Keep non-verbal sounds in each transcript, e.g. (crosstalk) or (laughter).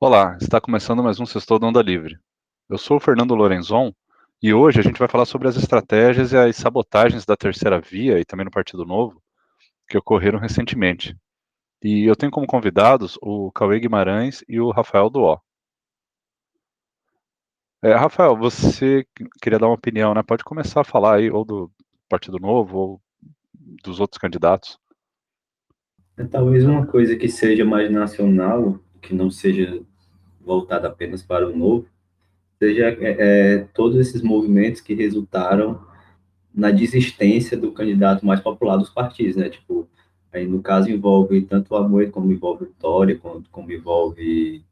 Olá, está começando mais um Sextou da Onda Livre. Eu sou o Fernando Lorenzon e hoje a gente vai falar sobre as estratégias e as sabotagens da Terceira Via e também no Partido Novo que ocorreram recentemente. E eu tenho como convidados o Cauê Guimarães e o Rafael Duó. É, Rafael, você queria dar uma opinião, né? Pode começar a falar aí ou do Partido Novo ou dos outros candidatos. É, talvez uma coisa que seja mais nacional, que não seja voltada apenas para o novo, seja é, é, todos esses movimentos que resultaram na desistência do candidato mais popular dos partidos, né? Tipo, aí no caso envolve tanto o Amoedo como envolve o Vitória, como, como envolve,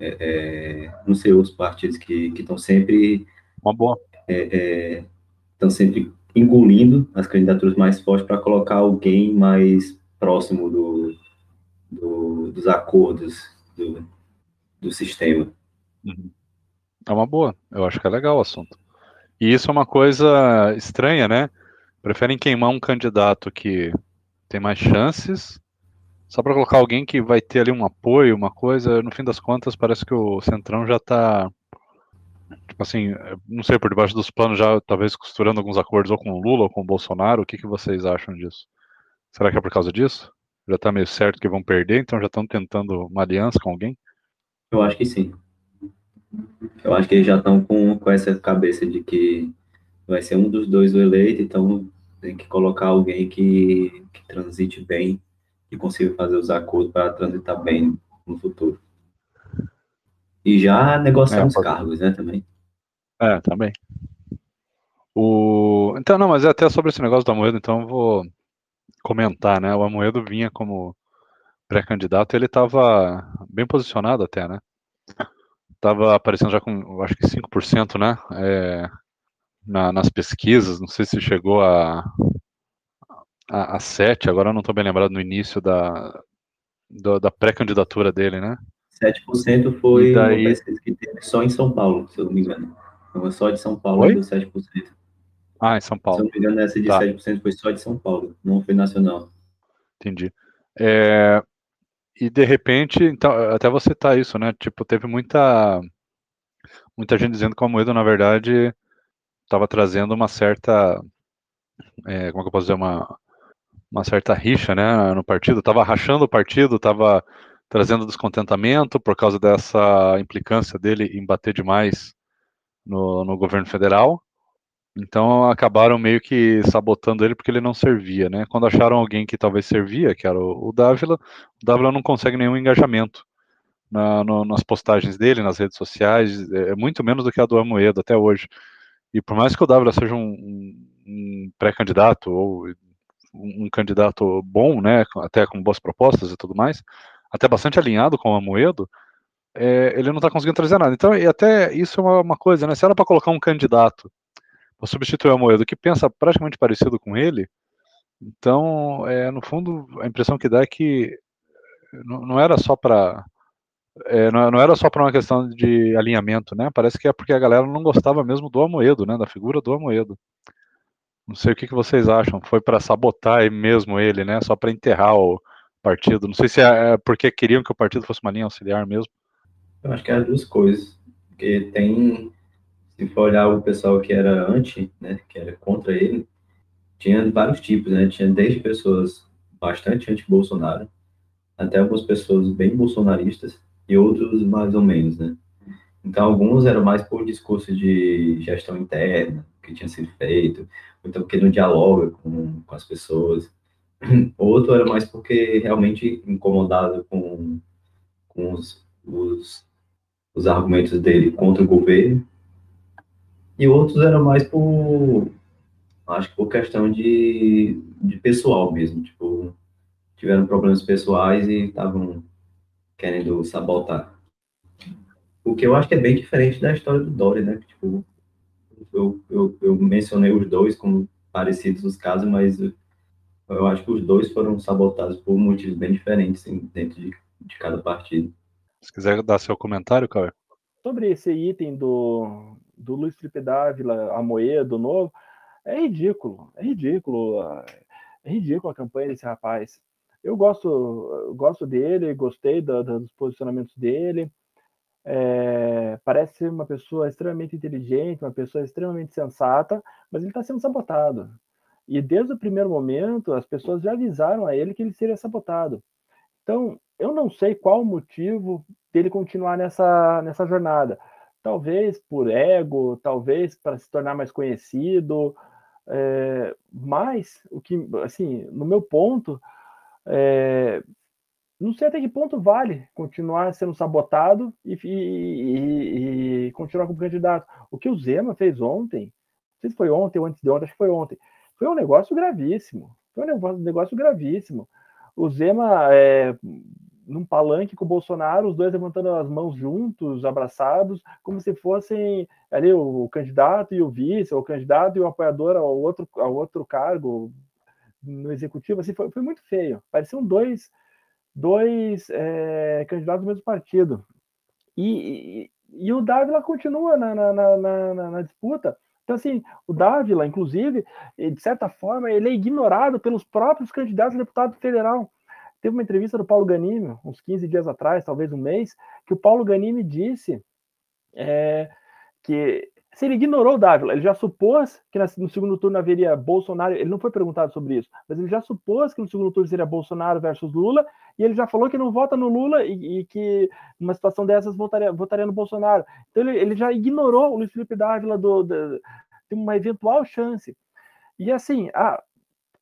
é, é, não sei, outros partidos que estão sempre... Uma boa. Estão é, sempre engolindo as candidaturas mais fortes para colocar alguém mais próximo do, do, dos acordos do, do sistema. Uhum. É uma boa, eu acho que é legal o assunto. E isso é uma coisa estranha, né? Preferem queimar um candidato que tem mais chances, só para colocar alguém que vai ter ali um apoio, uma coisa. No fim das contas, parece que o Centrão já está tipo assim, não sei, por debaixo dos panos já talvez costurando alguns acordos ou com o Lula ou com o Bolsonaro. O que, que vocês acham disso? Será que é por causa disso? Já está meio certo que vão perder, então já estão tentando uma aliança com alguém? Eu acho que sim. Eu acho que eles já estão com, com essa cabeça de que vai ser um dos dois o eleito, então tem que colocar alguém que, que transite bem, que consiga fazer os acordos para transitar bem no futuro. E já negociar é, os pode... cargos, né, também. É, também. O... Então, não, mas é até sobre esse negócio da moeda, então eu vou comentar, né? O Amoedo vinha como pré-candidato, ele estava bem posicionado até, né? Tava aparecendo já com, acho que 5%, né? É, na, nas pesquisas, não sei se chegou a, a, a 7, agora eu não estou bem lembrado no início da, da, da pré-candidatura dele, né? 7% foi daí... uma pesquisa que teve só em São Paulo, se eu não me engano. Então, só de São Paulo Oi? deu 7%. Ah, em São Paulo. Se eu não me engano, essa de tá. 7% foi só de São Paulo, não foi nacional. Entendi. É, e de repente, então, até você citar isso, né? Tipo, teve muita muita gente dizendo que a moeda, na verdade, estava trazendo uma certa, é, como é que eu posso dizer, uma, uma certa rixa, né, no partido, estava rachando o partido, estava trazendo descontentamento por causa dessa implicância dele em bater demais no, no governo federal, então acabaram meio que sabotando ele porque ele não servia, né? Quando acharam alguém que talvez servia, que era o, Dávila, o Dávila não consegue nenhum engajamento na, no, nas postagens dele, nas redes sociais, é, é muito menos do que a do Amoedo até hoje. E por mais que o Dávila seja um, um, um pré-candidato ou um, um candidato bom, né, até com boas propostas e tudo mais, até bastante alinhado com o Amoedo, é, ele não está conseguindo trazer nada. Então, e até isso é uma, uma coisa, né? Se era para colocar um candidato para substituir o Amoedo, que pensa praticamente parecido com ele. Então, é, no fundo, a impressão que dá é que não, não era só para é, não, era só para uma questão de alinhamento, né? Parece que é porque a galera não gostava mesmo do Amoedo, né? Da figura do Amoedo. Não sei o que, que vocês acham. Foi para sabotar mesmo ele, né? Só para enterrar o partido. Não sei se é, é porque queriam que o partido fosse uma linha auxiliar mesmo. Eu acho que é as duas coisas. Porque tem se for olhar o pessoal que era anti, né, que era contra ele, tinha vários tipos, né? Tinha desde pessoas bastante anti-Bolsonaro, até algumas pessoas bem bolsonaristas e outros mais ou menos, né? Então, alguns eram mais por discurso de gestão interna que tinha sido feito, ou então porque não dialoga com, com as pessoas. (clears throat) Outro era mais porque realmente incomodado com, com os, os, os argumentos dele contra o governo e outros eram mais por, acho que por questão de, de pessoal mesmo, tipo, tiveram problemas pessoais e estavam querendo sabotar. O que eu acho que é bem diferente da história do Dória, né? Tipo, eu, eu, eu mencionei os dois como parecidos os casos, mas eu acho que os dois foram sabotados por motivos bem diferentes assim, dentro de, de cada partido. Se quiser dar seu comentário, Cauê. Sobre esse item do, do Luiz Felipe Dávila, Amoedo, novo, é ridículo, é ridículo, é ridículo a campanha desse rapaz. Eu gosto, gosto dele, gostei do, do, dos posicionamentos dele, é, parece ser uma pessoa extremamente inteligente, uma pessoa extremamente sensata, mas ele está sendo sabotado. E desde o primeiro momento, as pessoas já avisaram a ele que ele seria sabotado. Então, eu não sei qual o motivo dele continuar nessa, nessa jornada. Talvez por ego, talvez para se tornar mais conhecido, é, mas o que, assim, no meu ponto, é, não sei até que ponto vale continuar sendo sabotado e, e, e, continuar como candidato. O que o Zema fez ontem, não sei se foi ontem ou antes de ontem, acho que foi ontem, foi um negócio gravíssimo. Foi um negócio gravíssimo. O Zema, é, num palanque com o Bolsonaro, os dois levantando as mãos juntos, abraçados, como se fossem ali o, candidato e o vice, ou o candidato e o apoiador ao outro, ao outro cargo no executivo. Assim, foi, foi muito feio. Pareciam dois dois é, candidatos do mesmo partido. E, e, e o Dávila continua na, na, na, na, disputa. Então, assim, o Dávila, inclusive, de certa forma, ele é ignorado pelos próprios candidatos a deputado federal. Teve uma entrevista do Paulo Ganimi, uns 15 dias atrás, talvez um mês, que o Paulo Ganimi disse é, que se ele ignorou o Dávila, ele já supôs que no segundo turno haveria Bolsonaro, ele não foi perguntado sobre isso, mas ele já supôs que no segundo turno seria Bolsonaro versus Lula, e ele já falou que não vota no Lula e, e que numa situação dessas votaria, votaria no Bolsonaro. Então ele, ele já ignorou o Luiz Felipe Dávila do, do, de uma eventual chance. E assim, ah,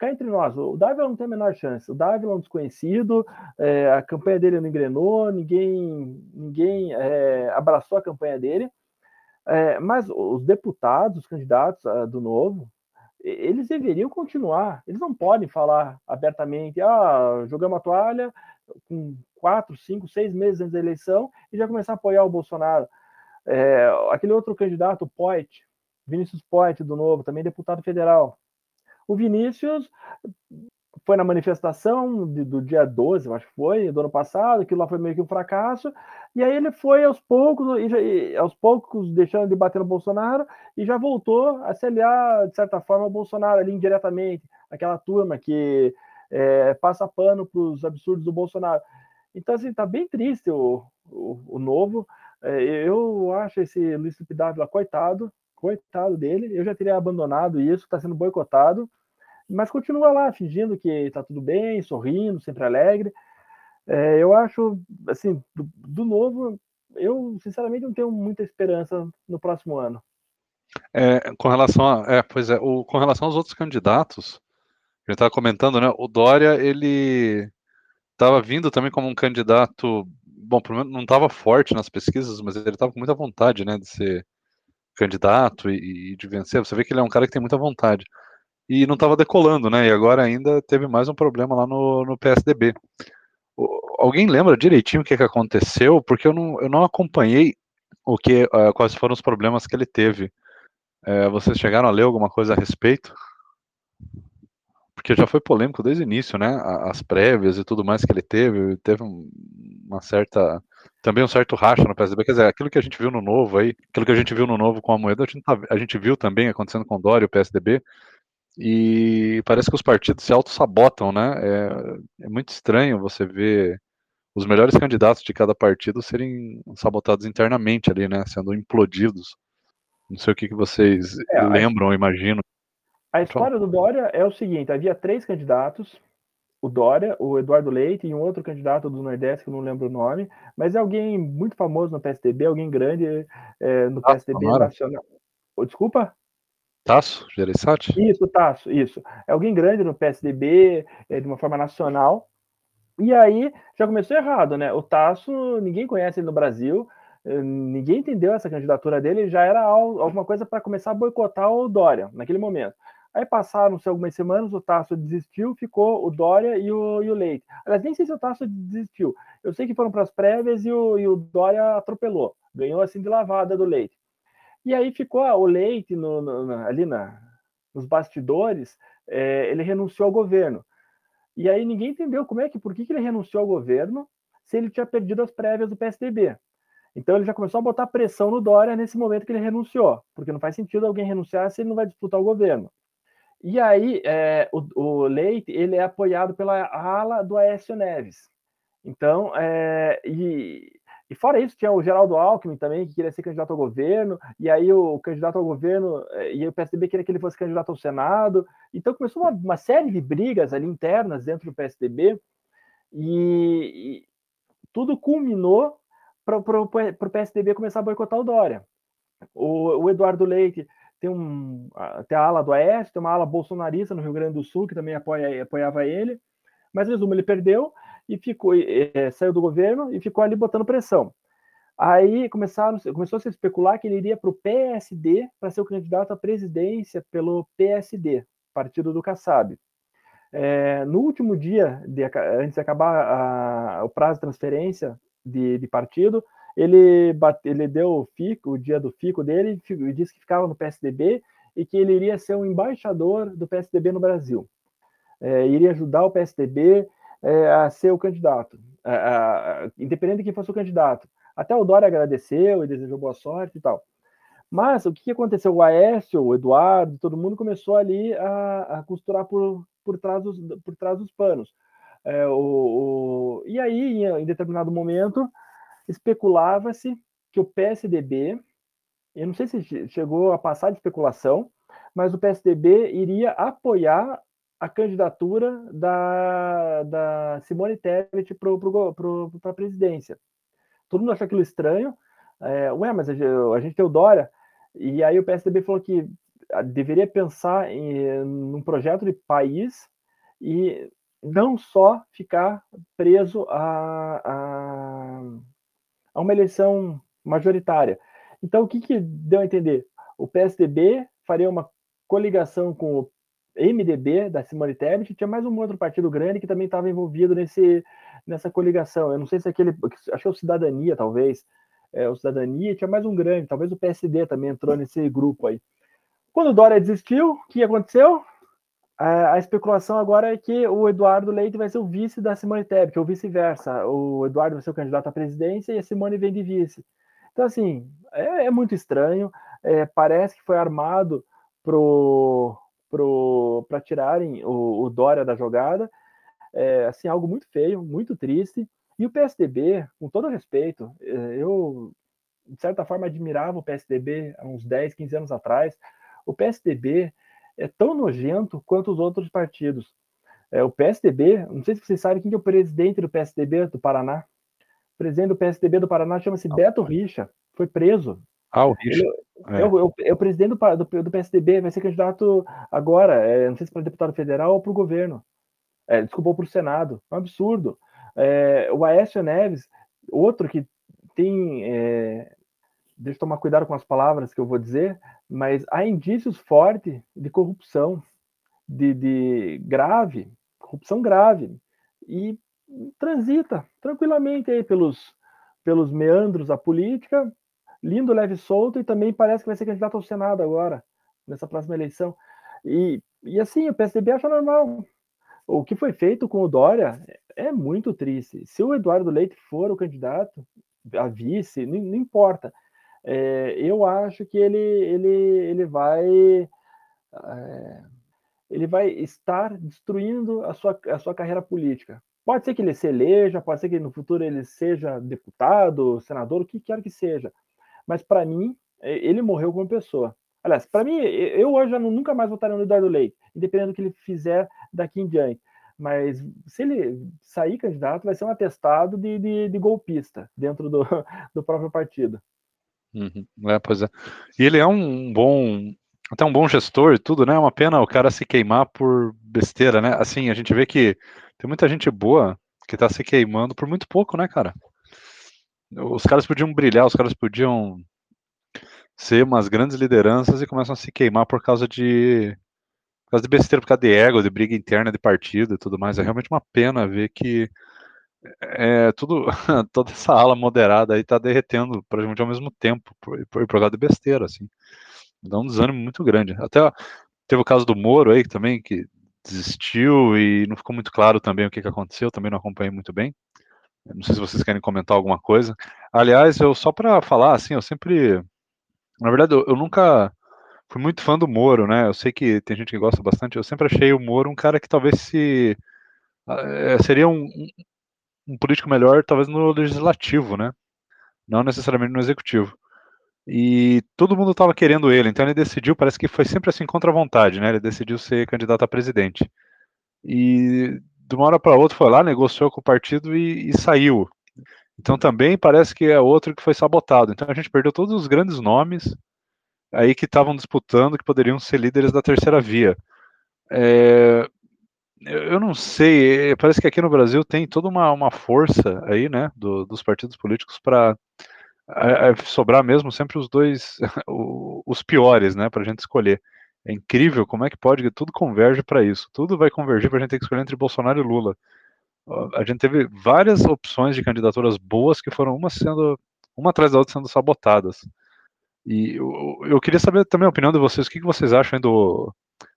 cá entre nós, o Dávila não tem a menor chance. O Dávila é um desconhecido, é, a campanha dele não engrenou, ninguém, ninguém é, abraçou a campanha dele. É, mas os deputados, os candidatos uh, do Novo, eles deveriam continuar. Eles não podem falar abertamente, ah, jogamos a toalha com quatro, cinco, seis meses antes da eleição e já começar a apoiar o Bolsonaro. É, aquele outro candidato, Poit, Vinícius Poit, do Novo, também deputado federal. O Vinícius foi na manifestação de, do dia 12, eu acho que foi, do ano passado, aquilo lá foi meio que um fracasso, e aí ele foi aos poucos, e, e aos poucos deixando de bater no Bolsonaro, e já voltou a se aliar, de certa forma, ao Bolsonaro ali indiretamente, aquela turma que é, passa pano para os absurdos do Bolsonaro. Então, assim, tá bem triste o, o, o novo. É, eu acho esse Luiz Felipe Dávila coitado, coitado dele, eu já teria abandonado isso, está sendo boicotado, mas continua lá, fingindo que está tudo bem, sorrindo, sempre alegre. É, eu acho, assim, do, do, novo, eu sinceramente não tenho muita esperança no próximo ano. É, com relação a, é, pois é, o, com relação aos outros candidatos, a gente estava comentando, né? O Dória ele estava vindo também como um candidato, bom, não estava forte nas pesquisas, mas ele estava com muita vontade, né, de ser candidato e, e de vencer. Você vê que ele é um cara que tem muita vontade e não estava decolando, né? E agora ainda teve mais um problema lá no, no PSDB. alguém lembra direitinho o que, que aconteceu? Porque eu não, eu não acompanhei o que, uh, quais foram os problemas que ele teve. Uh, vocês chegaram a ler alguma coisa a respeito? Porque já foi polêmico desde o início, né? As prévias e tudo mais que ele teve, teve uma certa também um certo racha no PSDB, quer dizer, aquilo que a gente viu no novo aí, aquilo que a gente viu no novo com a moeda, a gente, tá, a gente viu também acontecendo com o Dória e o PSDB, e parece que os partidos se auto-sabotam, né? É, é, muito estranho você ver os melhores candidatos de cada partido serem sabotados internamente ali, né? Sendo implodidos. Não sei o que, que vocês é, lembram, a... imagino. A história do Dória é o seguinte: havia três candidatos, o Dória, o Eduardo Leite e um outro candidato do Nordeste, que eu não lembro o nome, mas é alguém muito famoso no PSDB, alguém grande é, no ah, PSDB nacional. Oh, desculpa? Tasso, Gereissati? Isso, Tasso, isso. É alguém grande no PSDB, é, de uma forma nacional. E aí já começou errado, né? O Tasso, ninguém conhece ele no Brasil, eh, ninguém entendeu essa candidatura dele, já era alguma coisa para começar a boicotar o Dória naquele momento. Aí passaram-se algumas semanas, o Tasso desistiu, ficou o Dória e o, e o Leite. Aliás, nem sei se o Tasso desistiu. Eu sei que foram para as prévias e o, e o Dória atropelou. Ganhou assim de lavada do Leite. E aí ficou ah, o Leite no, no, ali na, nos bastidores, é, ele renunciou ao governo. E aí ninguém entendeu como é que, por que, que ele renunciou ao governo se ele tinha perdido as prévias do PSDB. Então ele já começou a botar pressão no Dória nesse momento que ele renunciou, porque não faz sentido alguém renunciar se ele não vai disputar o governo. E aí é, o, o, Leite ele é apoiado pela ala do Aécio Neves. Então, é, e e fora isso, tinha o Geraldo Alckmin também, que queria ser candidato ao governo, e aí o candidato ao governo, eh, e o PSDB queria que ele fosse candidato ao Senado. Então começou uma, uma série de brigas ali internas dentro do PSDB, e, e tudo culminou para o PSDB começar a boicotar o Dória. O, o, Eduardo Leite tem, um, tem a ala do Oeste, tem uma ala bolsonarista no Rio Grande do Sul, que também apoia, apoiava ele, mas resumo, ele perdeu, e ficou, é, saiu do governo e ficou ali botando pressão. Aí começaram, começou a se especular que ele iria para o PSD para ser o candidato à presidência pelo PSD, partido do Kassab. É, no último dia, de, antes de acabar a, o prazo de transferência de, de partido, ele, bate, ele deu o fico, o dia do fico dele, e disse que ficava no PSDB e que ele iria ser um embaixador do PSDB no Brasil. É, iria ajudar o PSDB é, a ser o candidato, a, a, independente de quem fosse o candidato. Até o Dória agradeceu e desejou boa sorte e tal. Mas o que aconteceu? O Aécio, o Eduardo, todo mundo começou ali a, a costurar por, por, trás dos, por trás dos panos. É, o, o, e aí, em, em determinado momento, especulava-se que o PSDB, eu não sei se chegou a passar de especulação, mas o PSDB iria apoiar a candidatura da, da Simone Tebet para a presidência. Todo mundo achou aquilo estranho. É, ué, mas a, a, gente tem o Dória. E aí o PSDB falou que ah, deveria pensar em num projeto de país e não só ficar preso a, a, a uma eleição majoritária. Então, o que, que deu a entender? O PSDB faria uma coligação com o MDB da Simone Tebet, tinha mais um outro partido grande que também estava envolvido nesse, nessa coligação. Eu não sei se aquele, acho que é o Cidadania, talvez, é, o Cidadania, tinha mais um grande, talvez o PSD também entrou nesse grupo aí. Quando o Dória desistiu, o que aconteceu? A, a especulação agora é que o Eduardo Leite vai ser o vice da Simone Tebet, ou vice-versa. O Eduardo vai ser o candidato à presidência e a Simone vem de vice. Então, assim, é, é muito estranho. É, parece que foi armado pro para tirarem o, o, Dória da jogada. É, assim, algo muito feio, muito triste. E o PSDB, com todo respeito, é, eu, de certa forma, admirava o PSDB há uns 10, 15 anos atrás. O PSDB é tão nojento quanto os outros partidos. É, o PSDB, não sei se vocês sabem quem é o presidente do PSDB do Paraná. O presidente do PSDB do Paraná chama-se Beto Richa, foi preso. Ah, o Richa. É. É, o, é o presidente do, do, do, PSDB, vai ser candidato agora, é, não sei se para deputado federal ou para o governo. É, desculpa, para o Senado. É um absurdo. É, o Aécio Neves, outro que tem. É, deixa eu tomar cuidado com as palavras que eu vou dizer, mas há indícios fortes de corrupção, de, de grave, corrupção grave, e transita tranquilamente aí pelos, pelos meandros da política, lindo, leve solto e também parece que vai ser candidato ao Senado agora, nessa próxima eleição. E, e assim, o PSDB acha normal. O que foi feito com o Dória é muito triste. Se o Eduardo Leite for o candidato a vice, não, não importa. É, eu acho que ele, ele, ele vai. É, ele vai estar destruindo a sua, a sua carreira política. Pode ser que ele se eleja, pode ser que no futuro ele seja deputado, senador, o que quer que seja mas para mim, ele morreu como pessoa. Aliás, para mim, eu hoje já nunca mais votaria no Eduardo Leite, independente do que ele fizer daqui em diante. Mas se ele sair candidato, vai ser um atestado de, de, de golpista dentro do, (laughs) do próprio partido. Uhum. É, pois é. E ele é um bom, até um bom gestor e tudo, né? É uma pena o cara se queimar por besteira, né? Assim, a gente vê que tem muita gente boa que tá se queimando por muito pouco, né, cara? Os caras podiam brilhar, os caras podiam ser umas grandes lideranças e começam a se queimar por causa de por causa de besteira, por causa de ego, de briga interna de partido e tudo mais. É realmente uma pena ver que é, tudo, (laughs) toda essa ala moderada aí tá derretendo praticamente ao mesmo tempo por, por, por causa de besteira, assim. Dá um desânimo muito grande. Até teve o caso do Moro aí também, que desistiu e não ficou muito claro também o que, que aconteceu, também não acompanhei muito bem. Não sei se vocês querem comentar alguma coisa. Aliás, eu só para falar, assim, eu sempre. Na verdade, eu, eu, nunca fui muito fã do Moro, né? Eu sei que tem gente que gosta bastante. Eu sempre achei o Moro um cara que talvez se. É, seria um, um, político melhor, talvez no legislativo, né? não necessariamente no executivo. E todo mundo estava querendo ele, então ele decidiu, parece que foi sempre assim contra a vontade, né? Ele decidiu ser candidato a presidente. E de uma hora para outra foi lá, negociou com o partido e, e saiu. Então também parece que é outro que foi sabotado. Então a gente perdeu todos os grandes nomes aí que estavam disputando, que poderiam ser líderes da terceira via. É, eu não sei, é, parece que aqui no Brasil tem toda uma, uma força aí, né, do, dos partidos políticos para sobrar mesmo sempre os dois, (laughs) os piores, né, para a gente escolher. É incrível como é que pode que tudo converge para isso. Tudo vai convergir para a gente ter que escolher entre Bolsonaro e Lula. A gente teve várias opções de candidaturas boas que foram uma sendo uma atrás da outra sendo sabotadas. E eu, eu queria saber também a opinião de vocês. O que, que vocês acham do,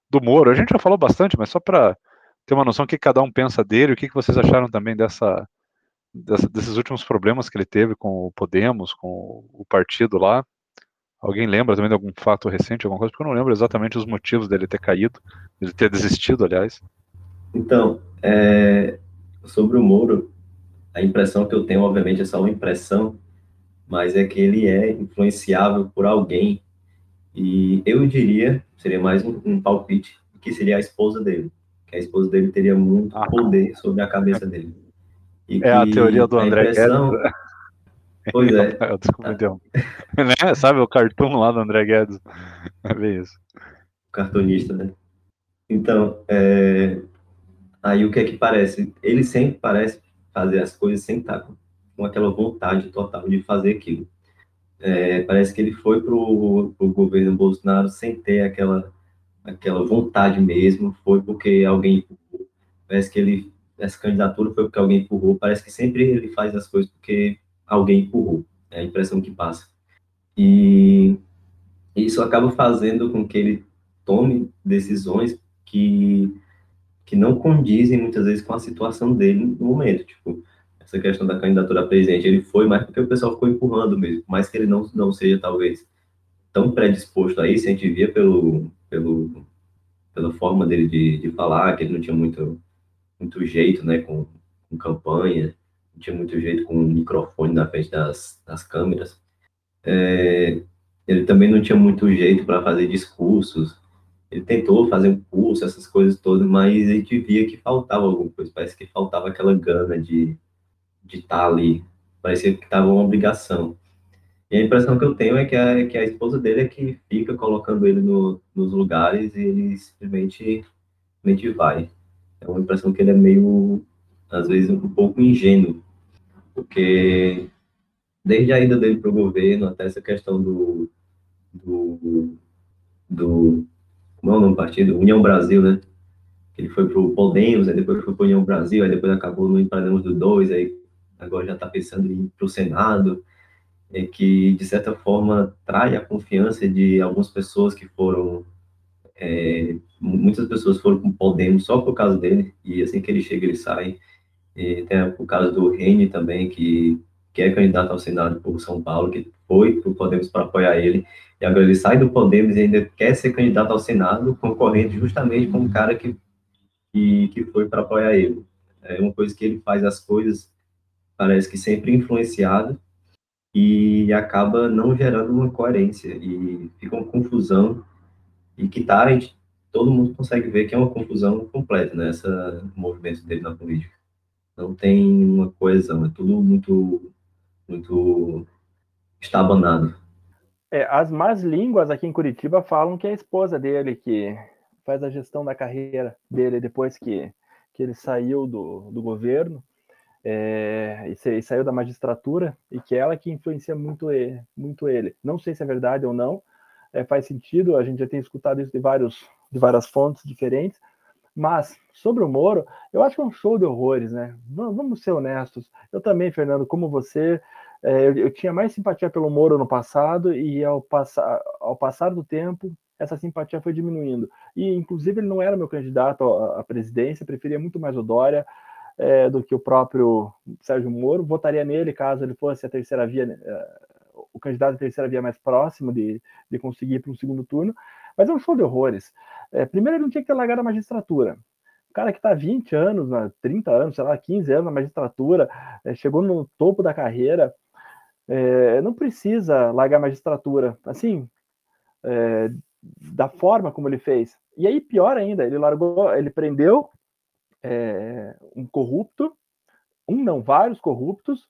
do Moro? A gente já falou bastante, mas só para ter uma noção do que cada um pensa dele, o que, que vocês acharam também dessa, dessa, desses últimos problemas que ele teve com o Podemos, com o partido lá. Alguém lembra também de algum fato recente, alguma coisa? Porque eu não lembro exatamente os motivos dele ter caído, dele ter desistido, aliás. Então, é, sobre o Moro, a impressão que eu tenho, obviamente, é só uma impressão, mas é que ele é influenciável por alguém. E eu diria, seria mais um, um palpite, que seria a esposa dele. Que a esposa dele teria muito ah, poder sobre a cabeça dele. E é a teoria do André impressão... Guedes. Pois é. (laughs) Desculpa, (laughs) então. né? Sabe o cartoon lá do André Guedes? (laughs) É bem isso. Cartunista, né? Então, é... aí o que é que parece? Ele sempre parece fazer as coisas sem estar com aquela vontade total de fazer aquilo. É, parece que ele foi para o governo Bolsonaro sem ter aquela, aquela vontade mesmo, foi porque alguém empurrou. Parece que ele, essa candidatura foi porque alguém empurrou. Parece que sempre ele faz as coisas porque alguém empurrou. É a impressão que passa. E isso acaba fazendo com que ele tome decisões que, que não condizem muitas vezes com a situação dele no momento. Tipo, essa questão da candidatura a presidente, ele foi mais porque o pessoal ficou empurrando mesmo, mais que ele não, não seja talvez tão predisposto a isso, a gente via pelo, pelo, pela forma dele de, de falar, que ele não tinha muito, muito jeito, né, com, com campanha, não tinha muito jeito com o microfone na frente das, das câmeras. É, ele também não tinha muito jeito para fazer discursos. Ele tentou fazer um curso, essas coisas todas, mas a gente via que faltava alguma coisa. Parece que faltava aquela gana de de estar tá ali. Parecia que estava uma obrigação. E a impressão que eu tenho é que a, que a esposa dele é que fica colocando ele no, nos lugares e ele simplesmente, simplesmente vai. É uma impressão que ele é meio, às vezes, um pouco ingênuo, porque desde a ida dele para o governo até essa questão do, do, do como é o nome do partido? União Brasil, né? Ele foi para o Podemos, aí depois foi para União Brasil, aí depois acabou no Podemos do 2, aí agora já está pensando em ir para o Senado, é que, de certa forma, trai a confiança de algumas pessoas que foram. É, muitas pessoas foram com Podemos só por causa dele, e assim que ele chega, ele sai. E tem o caso do Rene também, que, que é candidato ao Senado por São Paulo, que foi para o Podemos para apoiar ele, e agora ele sai do Podemos e ainda quer ser candidato ao Senado, concorrendo justamente com o cara que, que, que foi para apoiar ele. É uma coisa que ele faz as coisas parece que sempre influenciado e acaba não gerando uma coerência e fica uma confusão e que tá, todo mundo consegue ver que é uma confusão completa né, movimento dele na política. Não tem uma coesão, é tudo muito muito estabanado. É, as más línguas aqui em Curitiba falam que é a esposa dele que faz a gestão da carreira dele depois que, que ele saiu do, do governo é, e, saiu da magistratura e que é ela que influencia muito ele, muito ele. Não sei se é verdade ou não, é, faz sentido, a gente já tem escutado isso de, vários, de várias fontes diferentes, mas sobre o Moro, eu acho que é um show de horrores, né? Vamos ser honestos. Eu também, Fernando, como você, é, eu, tinha mais simpatia pelo Moro no passado e ao, passar, ao passar do tempo, essa simpatia foi diminuindo. E, inclusive, ele não era meu candidato à, presidência, preferia muito mais o Dória é, do que o próprio Sérgio Moro. Votaria nele caso ele fosse a terceira via, é, o candidato à terceira via mais próximo de, de conseguir para um segundo turno. Mas é um show de horrores. É, primeiro, ele não tinha que ter largado a magistratura. O cara que está 20 anos, 30 anos, sei lá, 15 anos na magistratura, é, chegou no topo da carreira, é, não precisa largar a magistratura, assim, é, da forma como ele fez. E aí, pior ainda, ele largou, ele prendeu é, um corrupto, um não, vários corruptos,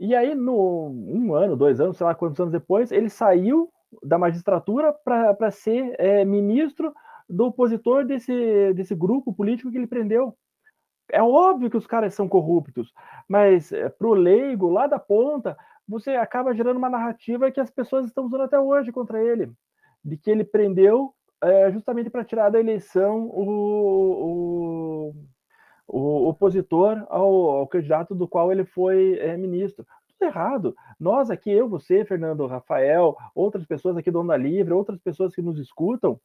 e aí, no um ano, dois anos, sei lá quantos anos depois, ele saiu da magistratura para ser é, ministro do opositor desse, desse grupo político que ele prendeu. É óbvio que os caras são corruptos, mas é, para o leigo, lá da ponta, você acaba gerando uma narrativa que as pessoas estão usando até hoje contra ele, de que ele prendeu é, justamente para tirar da eleição o, o, o opositor ao, ao, candidato do qual ele foi é, ministro. Tudo errado. Nós aqui, eu, você, Fernando, Rafael, outras pessoas aqui do Onda Livre, outras pessoas que nos escutam,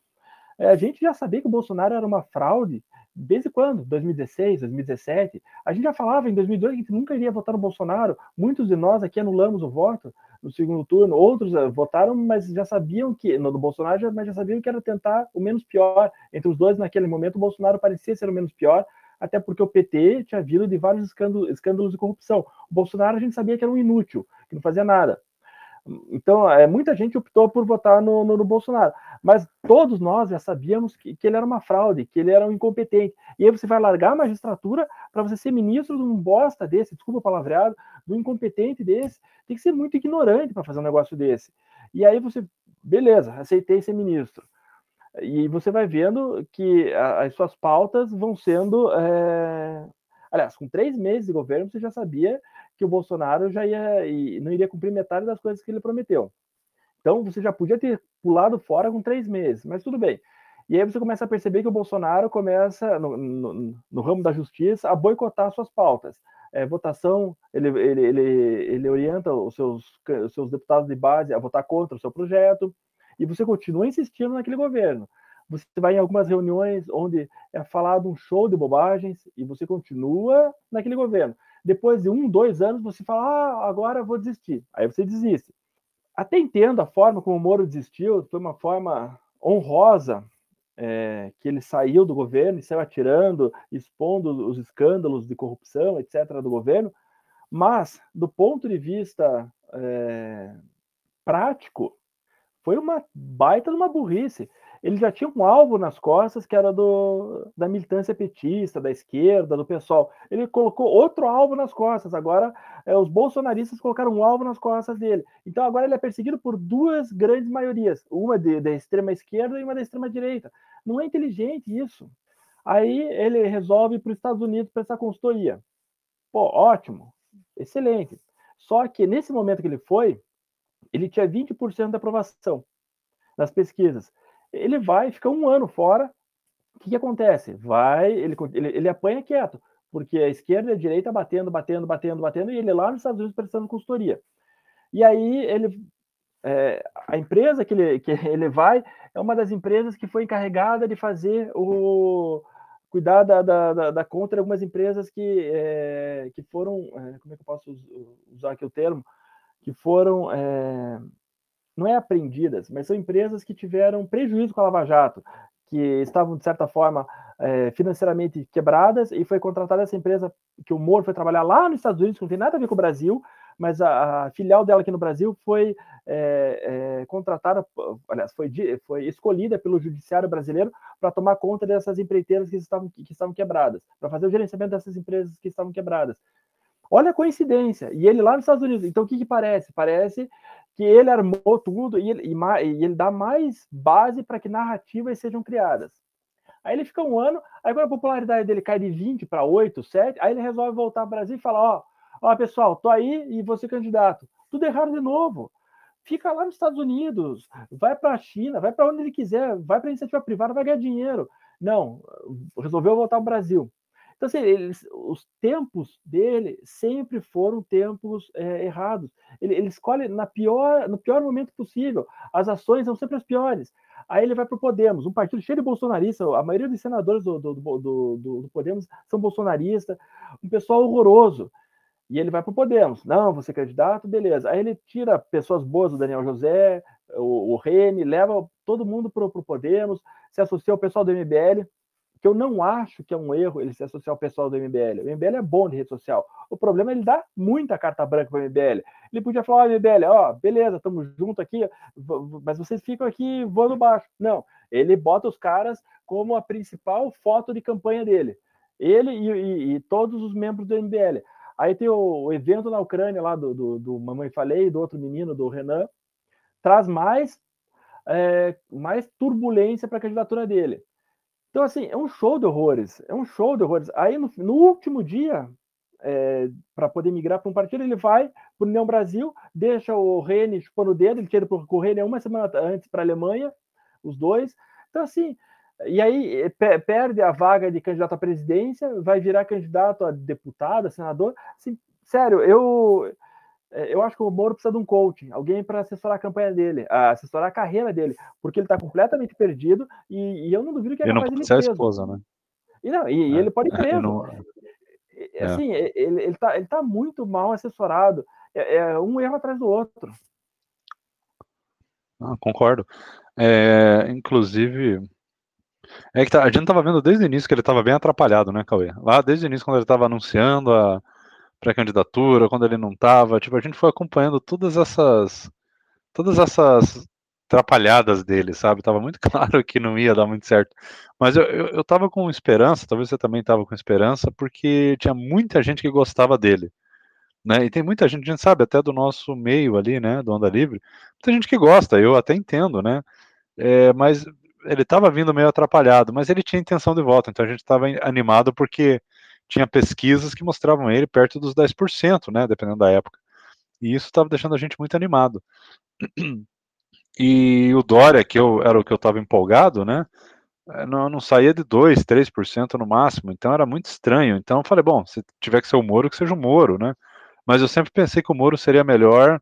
é, a gente já sabia que o Bolsonaro era uma fraude desde quando? 2016, 2017? A gente já falava em 2002 que nunca iria votar no Bolsonaro. Muitos de nós aqui anulamos o voto no segundo turno, outros uh, votaram, mas já sabiam que, no do Bolsonaro, mas já sabiam que era tentar o menos pior. Entre os dois, naquele momento, o Bolsonaro parecia ser o menos pior, até porque o PT tinha vindo de vários escândalos, escândalos de corrupção. O Bolsonaro a gente sabia que era um inútil, que não fazia nada. Então, é, muita gente optou por votar no, no, no Bolsonaro, mas todos nós já sabíamos que, que, ele era uma fraude, que ele era um incompetente. E aí você vai largar a magistratura para você ser ministro de um bosta desse, desculpa o palavreado, de um incompetente desse. Tem que ser muito ignorante para fazer um negócio desse. E aí você, beleza, aceitei ser ministro. E você vai vendo que as suas pautas vão sendo. É... Aliás, com três meses de governo, você já sabia que o Bolsonaro já ia e não iria cumprir metade das coisas que ele prometeu. Então você já podia ter pulado fora com três meses, mas tudo bem. E aí você começa a perceber que o Bolsonaro começa, no, no, no ramo da justiça, a boicotar suas pautas. É, votação, ele, ele, ele, ele orienta os seus, os seus deputados de base a votar contra o seu projeto, e você continua insistindo naquele governo. Você vai em algumas reuniões onde é falado um show de bobagens e você continua naquele governo. Depois de um, dois anos, você fala, ah, agora vou desistir. Aí você desiste. Até entendo a forma como o Moro desistiu, foi uma forma honrosa é, que ele saiu do governo e saiu atirando, expondo os escândalos de corrupção, etc., do governo, mas, do ponto de vista é, prático, foi uma baita de uma burrice ele já tinha um alvo nas costas que era do, da militância petista, da esquerda, do pessoal. Ele colocou outro alvo nas costas. Agora, é, os bolsonaristas colocaram um alvo nas costas dele. Então, agora ele é perseguido por duas grandes maiorias: uma de, da extrema esquerda e uma da extrema direita. Não é inteligente isso. Aí ele resolve para os Estados Unidos prestar consultoria. Pô, ótimo, excelente. Só que nesse momento que ele foi, ele tinha 20% de aprovação nas pesquisas ele vai, fica um ano fora. O que, que acontece? Vai, ele, ele, ele apanha quieto, porque a esquerda e a direita batendo, batendo, batendo, batendo, e ele lá nos Estados Unidos prestando consultoria. E aí ele é, a empresa que ele, que (laughs) ele vai é uma das empresas que foi encarregada de fazer o cuidar da, da, da, da conta de algumas empresas que, é, que foram, é, como é que eu posso usar aqui o termo, que foram é, não é apreendidas, mas são empresas que tiveram prejuízo com a Lava Jato, que estavam, de certa forma, é, financeiramente quebradas, e foi contratada essa empresa que o Moro foi trabalhar lá nos Estados Unidos, que não tem nada a ver com o Brasil, mas a, a filial dela aqui no Brasil foi é, é, contratada, aliás, foi, foi escolhida pelo judiciário brasileiro para tomar conta dessas empreiteiras que estavam, que estavam quebradas, para fazer o gerenciamento dessas empresas que estavam quebradas. Olha a coincidência. E ele lá nos Estados Unidos. Então, o que, que parece? Parece que ele armou tudo e ele, e, e ele dá mais base para que narrativas sejam criadas. Aí ele fica um ano, aí quando a popularidade dele cai de 20 para 8, 7, aí ele resolve voltar ao Brasil e fala: Ó, ó, pessoal, tô aí e você candidato. Tudo errado de novo. Fica lá nos Estados Unidos, vai para a China, vai para onde ele quiser, vai para a iniciativa privada, vai ganhar dinheiro. Não, resolveu voltar ao Brasil. Então, assim, os tempos dele sempre foram tempos é, errados. Ele, ele, escolhe na pior, no pior momento possível. As ações são sempre as piores. Aí ele vai para o Podemos, um partido cheio de bolsonaristas. A maioria dos senadores do, do, do, do Podemos são bolsonaristas, um pessoal horroroso. E ele vai para o Podemos. Não, você é candidato, beleza. Aí ele tira pessoas boas, o Daniel José, o, o Rene, leva todo mundo para o Podemos, se associa ao pessoal do MBL que eu não acho que é um erro ele se associar ao pessoal do MBL. O MBL é bom de rede social. O problema é ele dar muita carta branca para o MBL. Ele podia falar, ó, MBL, ó, beleza, estamos junto aqui, mas vocês ficam aqui voando baixo. Não, ele bota os caras como a principal foto de campanha dele. Ele e, e, e todos os membros do MBL. Aí tem o, o evento na Ucrânia lá do, do, do, Mamãe Falei, do outro menino, do Renan, traz mais, é, mais turbulência para a candidatura dele. Então, assim, é um show de horrores. É um show de horrores. Aí, no, no último dia, é, para poder migrar para um partido, ele vai para o União Brasil, deixa o Rene chupando o dedo, ele ido para o Rene uma semana antes para a Alemanha, os dois. Então, assim, e aí perde a vaga de candidato à presidência, vai virar candidato a deputado, a senador. Assim, sério, eu eu acho que o Moro precisa de um coaching, alguém para assessorar a campanha dele, assessorar a carreira dele, porque ele está completamente perdido e, e, eu não duvido que ele não pode ser a esposa, né? E, não, e, é, ele pode ir preso. Não... É. Assim, ele, ele, tá, ele tá muito mal assessorado. É, é um erro atrás do outro. Ah, concordo. É, inclusive, é que tá, a gente tava vendo desde o início que ele tava bem atrapalhado, né, Cauê? Lá desde o início, quando ele tava anunciando a, pré-candidatura, quando ele não estava. Tipo, a gente foi acompanhando todas essas todas essas atrapalhadas dele, sabe? Tava muito (laughs) claro que não ia dar muito certo. Mas eu, eu, eu tava com esperança, talvez você também tava com esperança, porque tinha muita gente que gostava dele. Né? E tem muita gente, a gente sabe, até do nosso meio ali, né, do Onda Livre, muita gente que gosta, eu até entendo, né? É, mas ele estava vindo meio atrapalhado, mas ele tinha intenção de volta, então a gente estava animado porque tinha pesquisas que mostravam ele perto dos 10%, né, dependendo da época. E isso estava deixando a gente muito animado. E o Dória, que eu, era o que eu estava empolgado, né, eh, não, não saía de 2, 3% no máximo, então era muito estranho. Então eu falei, bom, se tiver que ser o Moro, que seja o Moro, né? Mas eu sempre pensei que o Moro seria melhor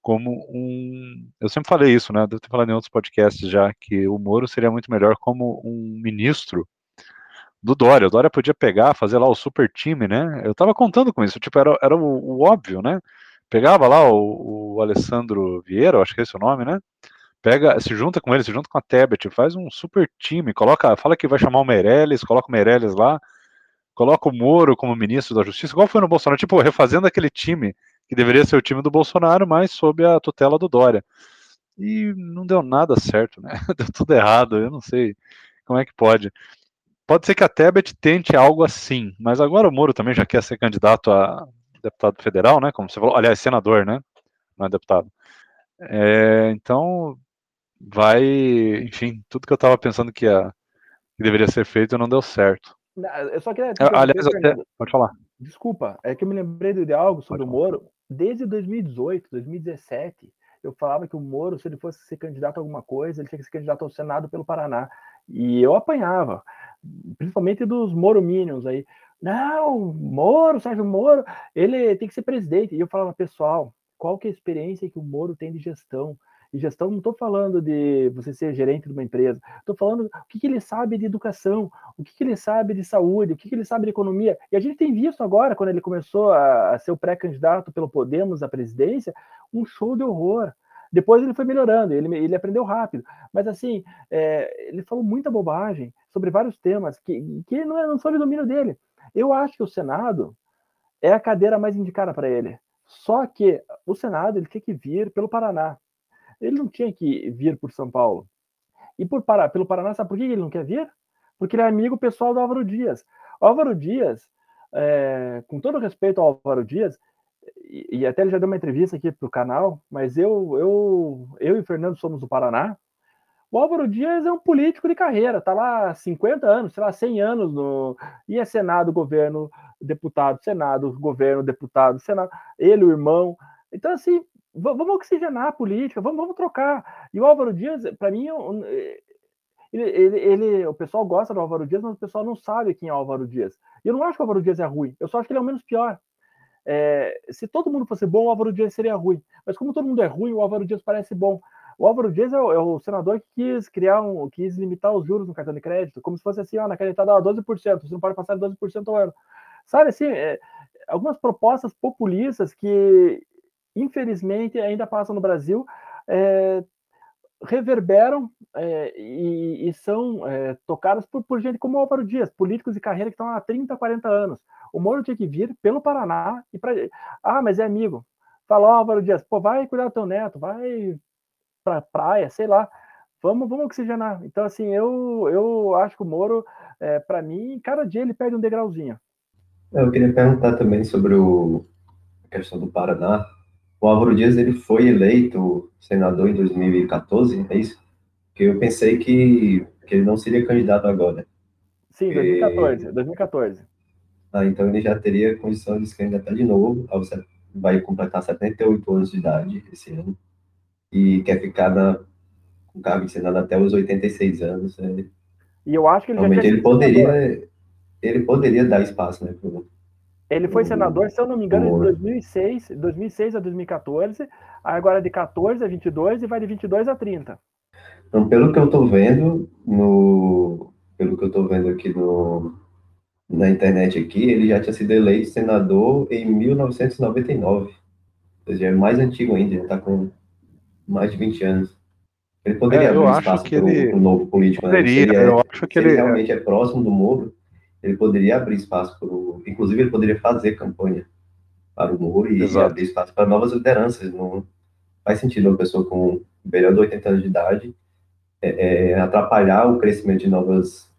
como um. Eu sempre falei isso, né? Devo ter falado em outros podcasts já, que o Moro seria muito melhor como um ministro do Dória. O Dória podia pegar, fazer lá o super time, né? Eu tava contando com isso, tipo, era, era o, o óbvio, né? Pegava lá o, o, Alessandro Vieira, acho que é esse o nome, né? Pega, se junta com ele, se junta com a Tebet, faz um super time, coloca, fala que vai chamar o Meirelles, coloca o Meirelles lá, coloca o Moro como ministro da Justiça, igual foi no Bolsonaro, tipo, refazendo aquele time que deveria ser o time do Bolsonaro, mas sob a tutela do Dória. E não deu nada certo, né? (laughs) Deu tudo errado, eu não sei como é que pode. Pode ser que a Tebet tente algo assim, mas agora o Moro também já quer ser candidato a deputado federal, né? Como você falou, aliás, senador, né? Não é deputado. É, então, vai, enfim, tudo que eu estava pensando que, ia, que deveria ser feito não deu certo. Eu só queria. aliás, até, pode falar. Desculpa, é que eu me lembrei de algo sobre pode o Moro. Desde 2018, 2017, eu falava que o Moro, se ele fosse ser candidato a alguma coisa, ele tinha que ser candidato ao Senado pelo Paraná. E eu apanhava principalmente dos Moro Minions aí. Não, Moro, Sérgio Moro, ele tem que ser presidente. E eu falava, pessoal, qual que é a experiência que o Moro tem de gestão? E gestão, não estou falando de você ser gerente de uma empresa, estou falando o que, que, ele sabe de educação, o que, que, ele sabe de saúde, o que, que, ele sabe de economia. E a gente tem visto agora, quando ele começou a, a ser o pré-candidato pelo Podemos à presidência, um show de horror. Depois ele foi melhorando, ele, ele aprendeu rápido. Mas assim, é, ele falou muita bobagem sobre vários temas que, que não, é, não de domínio dele. Eu acho que o Senado é a cadeira mais indicada para ele. Só que o Senado ele tinha que vir pelo Paraná. Ele não tinha que vir por São Paulo. E por pelo Paraná, sabe por que ele não quer vir? Porque ele é amigo pessoal do Álvaro Dias. O Álvaro Dias, é, com todo respeito ao Álvaro Dias, e, até ele já deu uma entrevista aqui para o canal, mas eu, eu, eu e o Fernando somos do Paraná. O Álvaro Dias é um político de carreira, tá lá 50 anos, sei lá, 100 anos no e é Senado, governo, deputado, Senado, governo, deputado, Senado, ele, o irmão. Então assim, vamos oxigenar a política, vamos, vamos trocar. E o Álvaro Dias, para mim, ele, ele, ele, o pessoal gosta do Álvaro Dias, mas o pessoal não sabe quem é o Álvaro Dias. E eu não acho que o Álvaro Dias é ruim, eu só acho que ele é o menos pior. É, se todo mundo fosse bom, o Álvaro Dias seria ruim. Mas como todo mundo é ruim, o Álvaro Dias parece bom. O Álvaro Dias é o, é o senador que quis criar um, quis limitar os juros no cartão de crédito, como se fosse assim, ó, na canetada 12%, você não pode passar de 12% ao ano. Sabe assim, é, algumas propostas populistas que, infelizmente, ainda passam no Brasil. É, reverberam é, e, e, são é, tocadas por, por, gente como o Álvaro Dias, políticos de carreira que estão há 30, 40 anos. O Moro tinha que vir pelo Paraná e para. Ah, mas é amigo. Fala, ó, Álvaro Dias, pô, vai cuidar do teu neto, vai pra praia, sei lá. Vamos, vamos oxigenar. Então, assim, eu, eu acho que o Moro, é, para mim, cada dia ele perde um degrauzinho. Eu queria perguntar também sobre o, a questão do Paraná. O Álvaro Dias ele foi eleito senador em 2014, é isso? Que eu pensei que, que ele não seria candidato agora. Sim, 2014, e... 2014. Ah, então ele já teria condição de se candidatar de novo, vai completar 78 anos de idade esse ano, e quer ficar na, com cargo de senador até os 86 anos. Né? E eu acho que ele Realmente ele poderia, ele poderia dar espaço, né, pro, ele foi senador, se eu não me engano, de 2006, 2006 a 2014, agora de 14 a 22 e vai de 22 a 30. Então, pelo que eu estou vendo no, pelo que eu tô vendo aqui no, na internet aqui, ele já tinha sido eleito senador em 1999. Ou seja, é mais antigo ainda, já está com mais de 20 anos. Ele poderia é, abrir espaço para o novo político, né? poderia, né? eu acho que ele, ele realmente é próximo do Moro, ele poderia abrir espaço para o. Inclusive, ele poderia fazer campanha para o Moro e Exato. abrir espaço para novas lideranças. Não faz sentido uma pessoa com melhor de 80 anos de idade é, é, atrapalhar o crescimento de novas,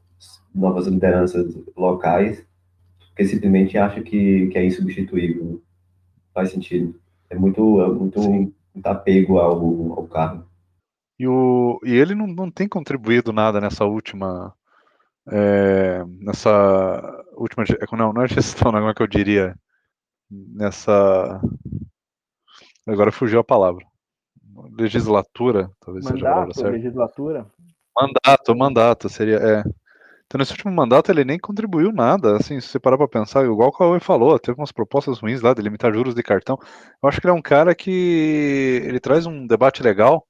novas lideranças locais, porque simplesmente acha que, que é insubstituível. Faz sentido. É muito, é muito, muito apego ao, ao cargo. E, o, e ele não, não tem contribuído nada nessa última é, nessa última não, não é gestão, não, como é que eu diria nessa agora fugiu a palavra legislatura, talvez mandato, seja a palavra certa. legislatura mandato, mandato seria é. Então nesse último mandato ele nem contribuiu nada, assim, se você parar para pensar, igual o Cauê falou, teve umas propostas ruins lá de limitar juros de cartão. Eu acho que ele é um cara que ele traz um debate legal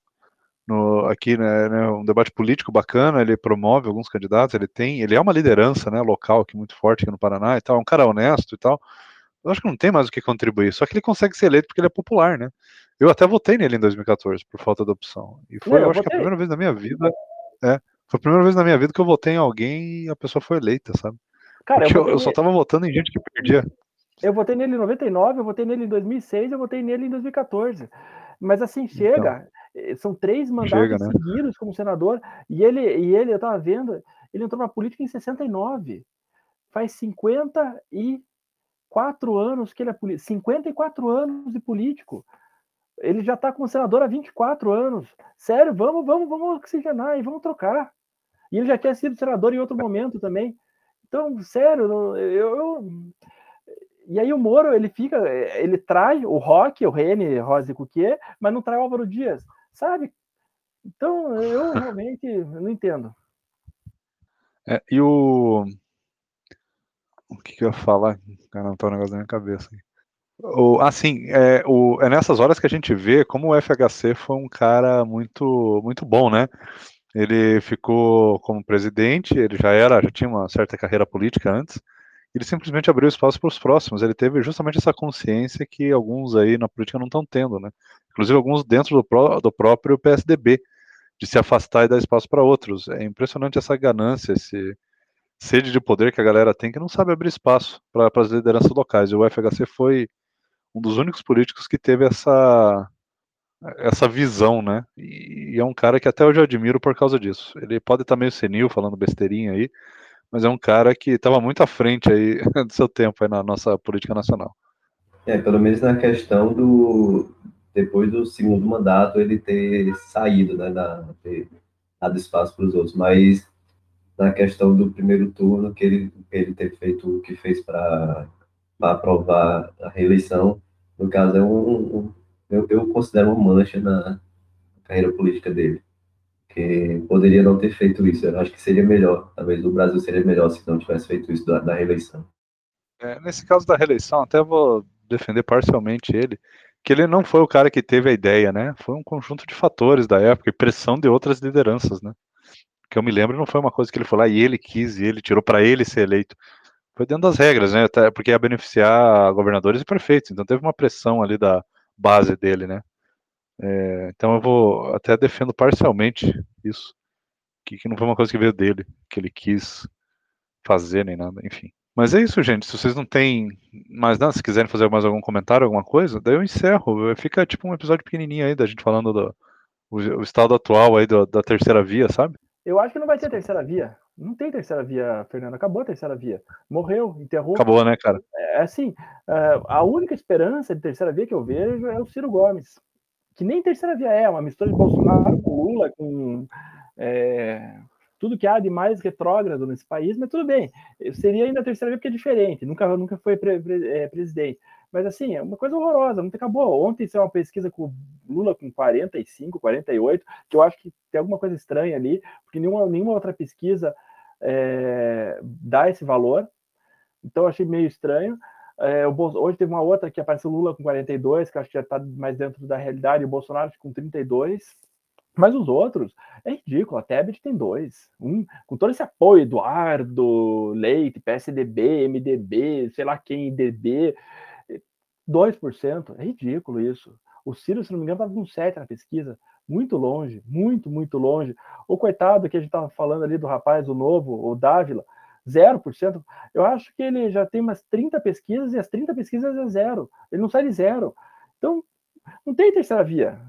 no, aqui, né, né, um debate político bacana, ele promove alguns candidatos, ele tem, ele é uma liderança, né, local aqui muito forte aqui no Paraná e tal, é um cara honesto e tal. Eu acho que não tem mais o que contribuir, só que ele consegue ser eleito porque ele é popular, né? Eu até votei nele em 2014 por falta de opção. E foi, eu, eu acho que a primeira vez na minha vida, é, foi a primeira vez na minha vida que eu votei em alguém e a pessoa foi eleita, sabe? Cara, eu, eu, só tava votando em gente que perdia. Eu votei nele em 99, eu votei nele em 2006, eu votei nele em 2014. Mas assim, chega. Então. Eh, são três mandatos Chega, né? seguidos como senador, e ele, e ele, eu estava vendo, ele entrou na política em 69. Faz 54 anos que ele é político. 54 anos de político. Ele já está como senador há 24 anos. Sério, vamos, vamos, vamos oxigenar e vamos trocar. E ele já tinha sido senador em outro momento também. Então, sério, eu, eu e aí o Moro, ele fica, ele trai o Rock, o Rene, Rosa e Cuquier, mas não trai o Álvaro Dias sabe? Então, eu realmente não entendo. É, e o. O que, que eu ia falar? Cara, não tá um negócio na minha cabeça. O, assim, é, o, é nessas horas que a gente vê como o FHC foi um cara muito, muito bom, né? Ele ficou como presidente, ele já era, já tinha uma certa carreira política antes, ele simplesmente abriu espaço para os próximos. Ele teve justamente essa consciência que alguns aí na política não estão tendo, né? Inclusive alguns dentro do, pró do próprio PSDB, de se afastar e dar espaço para outros. É impressionante essa ganância, esse sede de poder que a galera tem que não sabe abrir espaço para as lideranças locais. E o FHC foi um dos únicos políticos que teve essa essa visão, né? E é um cara que até hoje eu admiro por causa disso. Ele pode estar meio senil, falando besteirinha aí, mas é um cara que estava muito à frente aí (laughs) do seu tempo aí na nossa política nacional. É, pelo menos na questão do depois do segundo mandato ele ter saído, né, da, ter dado espaço para os outros, mas na questão do primeiro turno que ele ele ter feito o que fez para aprovar a reeleição, no caso é um, um eu, eu considero uma mancha na carreira política dele que poderia não ter feito isso. Eu acho que seria melhor. Talvez o Brasil seria melhor se não tivesse feito isso da, da reeleição. É, nesse caso da reeleição, até vou defender parcialmente ele, que ele não foi o cara que teve a ideia, né? Foi um conjunto de fatores da época e pressão de outras lideranças, né? Que eu me lembro, não foi uma coisa que ele foi lá e ele quis e ele tirou para ele ser eleito. Foi dentro das regras, né? Até porque ia beneficiar governadores e prefeitos. Então teve uma pressão ali da base dele, né? É, então eu vou até defendo parcialmente isso, que, que não foi uma coisa que veio dele, que ele quis fazer nem nada, enfim. Mas é isso, gente. Se vocês não têm mais nada, se quiserem fazer mais algum comentário, alguma coisa, daí eu encerro. Fica tipo um episódio pequenininho aí da gente falando do o, o estado atual aí do, da terceira via, sabe? Eu acho que não vai ter terceira via. Não tem terceira via, Fernando. Acabou a terceira via. Morreu, enterrou. Acabou, né, cara? É assim, é, a única esperança de terceira via que eu vejo é o Ciro Gomes. Que nem terceira via é, uma mistura de Bolsonaro com Lula, com é, tudo que há de mais retrógrado nesse país, mas tudo bem. Seria ainda a terceira via porque é diferente, nunca, nunca foi pre, pre, é, presidente. Mas assim, é uma coisa horrorosa, não acabou. Ontem saiu uma pesquisa com Lula com 45, 48, que eu acho que tem alguma coisa estranha ali, porque nenhuma, nenhuma outra pesquisa é, dá esse valor. Então achei meio estranho. É, hoje teve uma outra que apareceu Lula com 42, que acho que já está mais dentro da realidade, e o Bolsonaro com 32. Mas os outros, é ridículo. A Tebet tem dois. Um, com todo esse apoio, Eduardo, Leite, PSDB, MDB, sei lá quem, IDB, 2%. É ridículo isso. O Ciro, se não me engano, estava com 7 na pesquisa. Muito longe, muito, muito longe. O coitado que a gente estava falando ali do rapaz, o novo, o Dávila, 0%. Eu acho que ele já tem umas 30 pesquisas e as 30 pesquisas é zero. Ele não sai de zero. Então, não tem terceira via.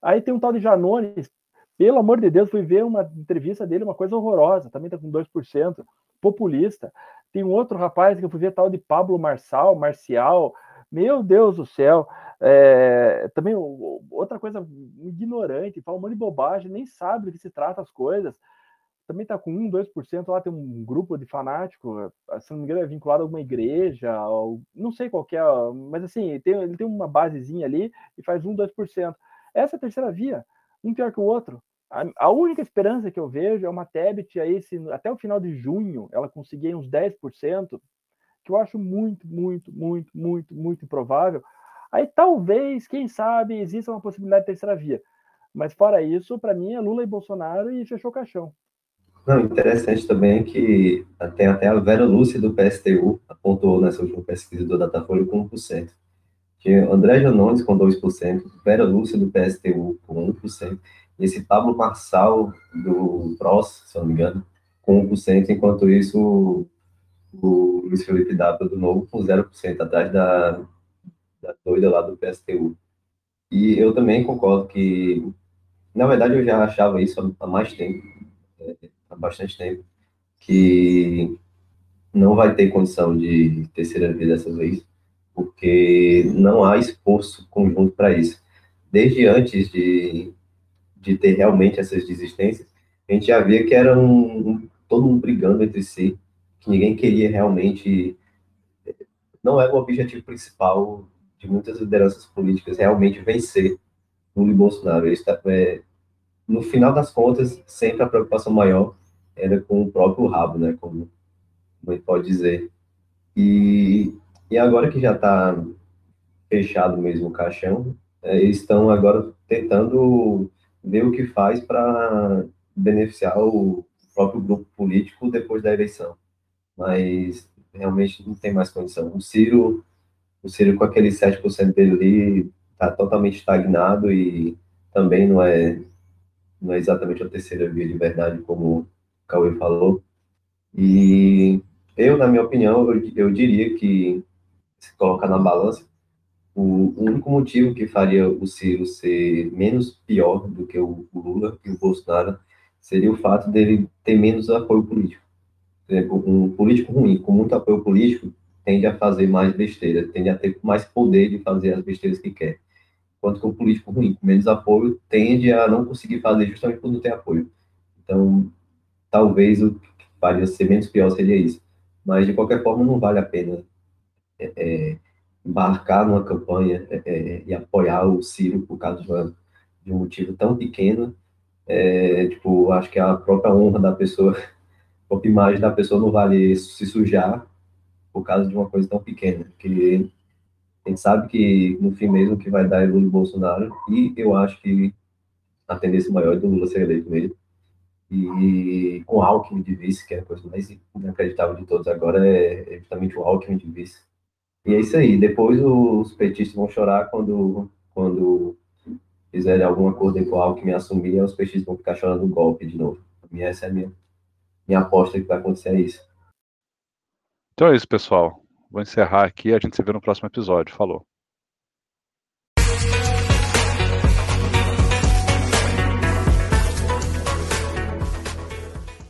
Aí tem um tal de Janones. Pelo amor de Deus, fui ver uma entrevista dele, uma coisa horrorosa. Também está com 2%. Populista. Tem um outro rapaz que eu fui ver, tal de Pablo Marçal, Marcial. Meu Deus do céu. É, também outra coisa ignorante, fala um monte de bobagem, nem sabe do que se trata as coisas. Também está com 1, 2%, lá tem um grupo de fanático, se não me engano, é vinculado a alguma igreja, ou, não sei qual é, mas assim, tem, ele tem uma basezinha ali e faz 1, 2%. Essa é a terceira via, um pior que o outro. A, a única esperança que eu vejo é uma Tebet aí, se, até o final de junho, ela conseguir uns 10%, que eu acho muito, muito, muito, muito, muito improvável. Aí talvez, quem sabe, exista uma possibilidade de terceira via. Mas fora isso, para mim é Lula e Bolsonaro e fechou o caixão. Não, interessante também que tem até a Vera Lúcia do PSTU apontou nessa última pesquisa do Datafolha com 1%. Tinha André Janones com 2%, Vera Lúcia do PSTU com 1%, e esse Pablo Marçal do PROS, se não me engano, com 1%, enquanto isso o Luiz Felipe Dávila do Novo com 0%, atrás da, da doida lá do PSTU. E eu também concordo que, na verdade, eu já achava isso há mais tempo, é, há bastante tempo, que não vai ter condição de terceira via dessa vez, porque não há esforço conjunto para isso. Desde antes de, de ter realmente essas desistências, a gente já via que era um, um todo mundo brigando entre si, que ninguém queria realmente. Não era o objetivo principal de muitas lideranças políticas realmente vencer Lula Bolsonaro. Eles, é, no final das contas, sempre a preocupação maior era com o próprio rabo, né? Como, gente pode dizer. E, e agora que já está fechado mesmo o caixão, é, eles estão agora tentando ver o que faz para beneficiar o próprio grupo político depois da eleição mas realmente não tem mais condição. O Ciro, o Ciro com aquele 7% dele ali, está totalmente estagnado e também não é, não é exatamente a terceira via de verdade, como o Cauê falou. E eu, na minha opinião, eu, eu diria que, se colocar na balança, o único motivo que faria o Ciro ser menos pior do que o, o Lula e o Bolsonaro seria o fato dele ter menos apoio político um político ruim, com muito apoio político, tende a fazer mais besteira, tende a ter mais poder de fazer as besteiras que quer. Enquanto que o político ruim, com menos apoio, tende a não conseguir fazer justamente não ter apoio. Então, talvez o que faria ser menos pior seria isso. Mas, de qualquer forma, não vale a pena é, é, embarcar numa campanha é, é e apoiar o Ciro por causa de, de um motivo tão pequeno. É, tipo, acho que a própria honra da pessoa a imagem da pessoa não vale se sujar por causa de uma coisa tão pequena, que a gente sabe que no fim mesmo que vai dar é Lula e Bolsonaro, e eu acho que a tendência maior é do Lula ser eleito mesmo. E com Alckmin de vice, que é a coisa mais inacreditável de todos agora, é, é justamente o Alckmin de vice. E é isso aí. Depois os petistas vão chorar quando, quando fizerem alguma coisa com que me assumir, os peixes vão ficar chorando golpe de novo. E essa é a minha, minha aposta que vai acontecer é isso. Então é isso, pessoal. Vou encerrar aqui. A gente se vê no próximo episódio. Falou.